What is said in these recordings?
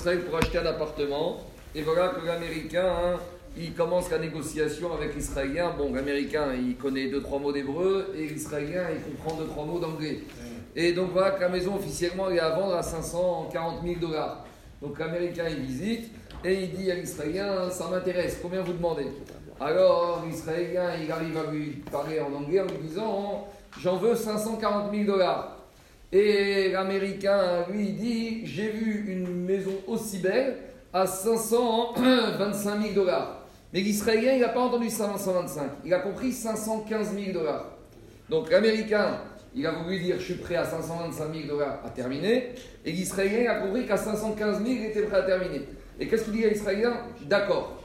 Israël pour acheter un appartement. Et voilà que l'Américain, hein, il commence la négociation avec l'Israélien. Bon, l'Américain, il connaît deux, trois mots d'hébreu et l'Israélien, il comprend deux, trois mots d'anglais. Et donc voilà que la maison officiellement elle est à vendre à 540 000 dollars. Donc l'Américain, il visite et il dit à l'Israélien, ça m'intéresse, combien vous demandez? Alors l'Israélien, il arrive à lui parler en anglais en lui disant, j'en veux 540 000 dollars. Et l'Américain, lui, il dit J'ai vu une maison aussi belle à 525 000 dollars. Mais l'Israélien, il n'a pas entendu 525. Il a compris 515 000 dollars. Donc l'Américain, il a voulu dire Je suis prêt à 525 000 dollars à terminer. Et l'Israélien a compris qu'à 515 000, il était prêt à terminer. Et qu'est-ce qu'il dit à l'Israélien? D'accord.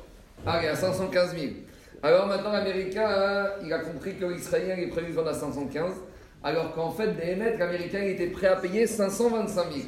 Allez, à 515 000. Alors maintenant, l'Américain, hein, il a compris que l'Israélien est prévu vendre à 515 alors qu'en fait, Béhémet, l'Américain était prêt à payer 525 000.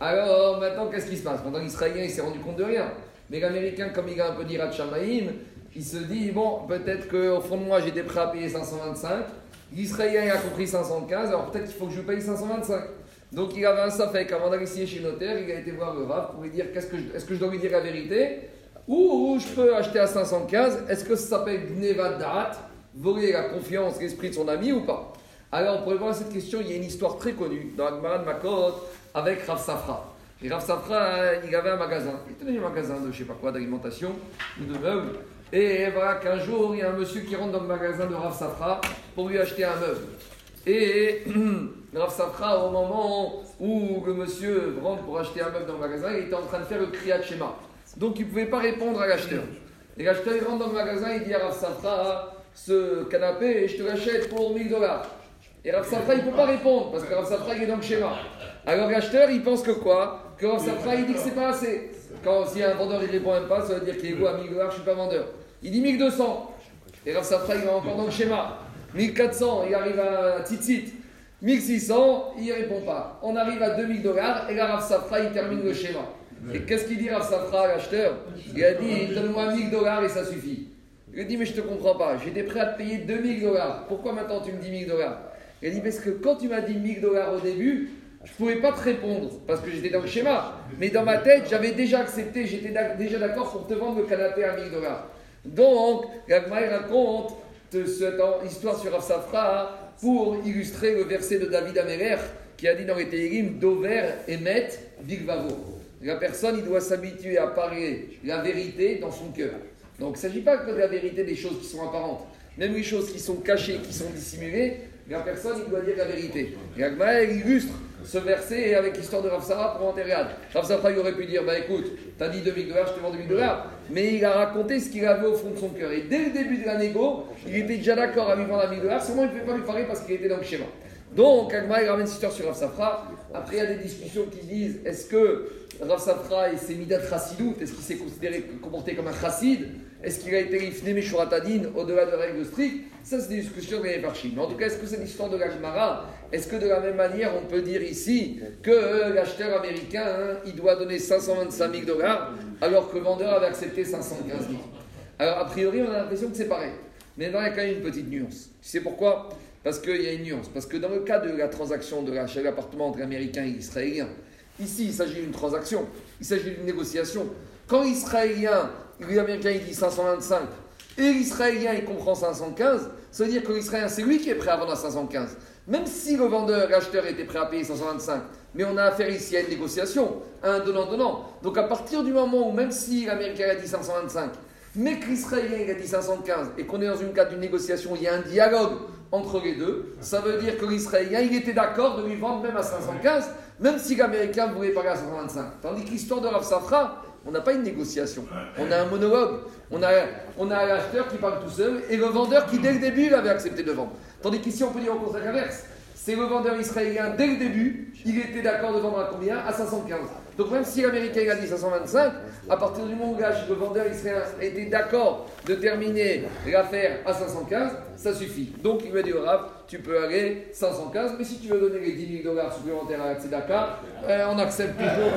Alors maintenant, qu'est-ce qui se passe? Maintenant, l'Israélien, il s'est rendu compte de rien. Mais l'Américain, comme il a un peu d'Irat Shamaïm, il se dit, bon, peut-être qu'au fond de moi, j'étais prêt à payer 525. L'Israélien, il a compris 515, alors peut-être qu'il faut que je paye 525. Donc il avait un safek avant d'aller chez le notaire, il a été voir le Rav pour lui dire qu'est-ce que est-ce que je dois lui dire la vérité? Ou, je peux acheter à 515 Est-ce que ça s'appelle Gnevadat? Voler la confiance, l'esprit de son ami ou pas? Alors, pour répondre à cette question, il y a une histoire très connue dans la de Makot avec Rav Safra. Et Rav Safra, il avait un magasin. Il tenait un magasin de je sais pas quoi, d'alimentation ou de meubles. Et voilà qu'un jour, il y a un monsieur qui rentre dans le magasin de Rav Safra pour lui acheter un meuble. Et Rav Safra, au moment où le monsieur rentre pour acheter un meuble dans le magasin, il était en train de faire le Kriyat Shema. Donc il ne pouvait pas répondre à l'acheteur. Et l'acheteur, il rentre dans le magasin, il dit à Rav Safra, ce canapé, je te l'achète pour 1000 dollars. Et Rav Safra, il ne peut pas répondre parce que Rav Safra, il est dans le schéma. Alors l'acheteur, il pense que quoi Que Rav il dit que c'est pas assez. Quand si un vendeur, il répond même pas, ça veut dire qu'il est beau à 1000 dollars, je suis pas vendeur. Il dit 1200. Et Rav Safra, il est encore dans le schéma. 1400, il arrive à Tzitzit. 1600, il ne répond pas. On arrive à 2000 dollars et là, Rav Safra, il termine le schéma. Et qu'est-ce qu'il dit Rav Safra, l'acheteur? Il a dit Donne-moi 1000 dollars et ça suffit. Il a dit Mais je ne te comprends pas, j'étais prêt à te payer 2000 dollars. Pourquoi maintenant tu me dis 1000 dollars? Il a dit parce que quand tu m'as dit 1000 dollars au début, je ne pouvais pas te répondre parce que j'étais dans le schéma. Mais dans ma tête, j'avais déjà accepté, j'étais déjà d'accord pour te vendre le canapé à 1000 dollars. Donc, Gagmaï raconte cette histoire sur Afsafra pour illustrer le verset de David Améler qui a dit dans les Télim Dover, Emet, Vigvavo. La personne, il doit s'habituer à parler la vérité dans son cœur. Donc, il ne s'agit pas que de la vérité des choses qui sont apparentes. Même les choses qui sont cachées, qui sont dissimulées, la personne, il doit dire la vérité. Et Agmaël illustre ce verset avec l'histoire de Rav pour enterrer Rav il aurait pu dire Bah écoute, t'as dit 2000 dollars, je te vends 2000 dollars. Mais il a raconté ce qu'il avait au fond de son cœur. Et dès le début de la négo, il était déjà d'accord à lui vendre à 1000 dollars. Seulement, il ne pouvait pas lui parler parce qu'il était dans le schéma. Donc, Agmaël ramène cette histoire sur Rav Safra. Après, il y a des discussions qui disent Est-ce que Rav Safra et ses midat chassidout, est-ce qu'il s'est considéré, comporté comme un chassid? Est-ce qu'il a été rifné Meshuratadin au-delà de règles strictes? Ça, c'est des discussions de Mais en tout cas, est-ce que c'est l'histoire de l'Ajmara Est-ce que de la même manière, on peut dire ici que l'acheteur américain, hein, il doit donner 525 000 dollars alors que le vendeur avait accepté 515 000 Alors, a priori, on a l'impression que c'est pareil. Mais il y a quand même une petite nuance. Tu sais pourquoi? Parce qu'il y a une nuance. Parce que dans le cas de la transaction de l'achat d'appartement entre Américains et Israéliens, Ici, il s'agit d'une transaction, il s'agit d'une négociation. Quand l'Israélien, l'Américain, il dit 525 et l'Israélien, il comprend 515, ça veut dire que l'Israélien, c'est lui qui est prêt à vendre à 515. Même si le vendeur, l'acheteur était prêt à payer 525, mais on a affaire ici à une négociation, à un donnant-donnant. Donc à partir du moment où, même si l'Américain a dit 525, mais que l'Israélien a dit 515 et qu'on est dans une cadre d'une négociation, il y a un dialogue entre les deux, ça veut dire que l'Israélien, il était d'accord de lui vendre même à 515, même si l'Américain voulait payer à 125. Tandis que l'histoire de Rav Safra, on n'a pas une négociation. On a un monologue. On a, on a l'acheteur qui parle tout seul et le vendeur qui, dès le début, il avait accepté de vendre. Tandis qu'ici, on peut dire au contraire inverse. C'est le vendeur israélien, dès le début, il était d'accord de vendre à combien? À 515. Donc même si l'Américain a dit 525, à partir du moment où le vendeur israélien était d'accord de terminer l'affaire à 515, ça suffit. Donc il m'a dit au Rav, tu peux aller 515, mais si tu veux donner les 10 000 dollars supplémentaires à Tzedaka, euh, on accepte toujours.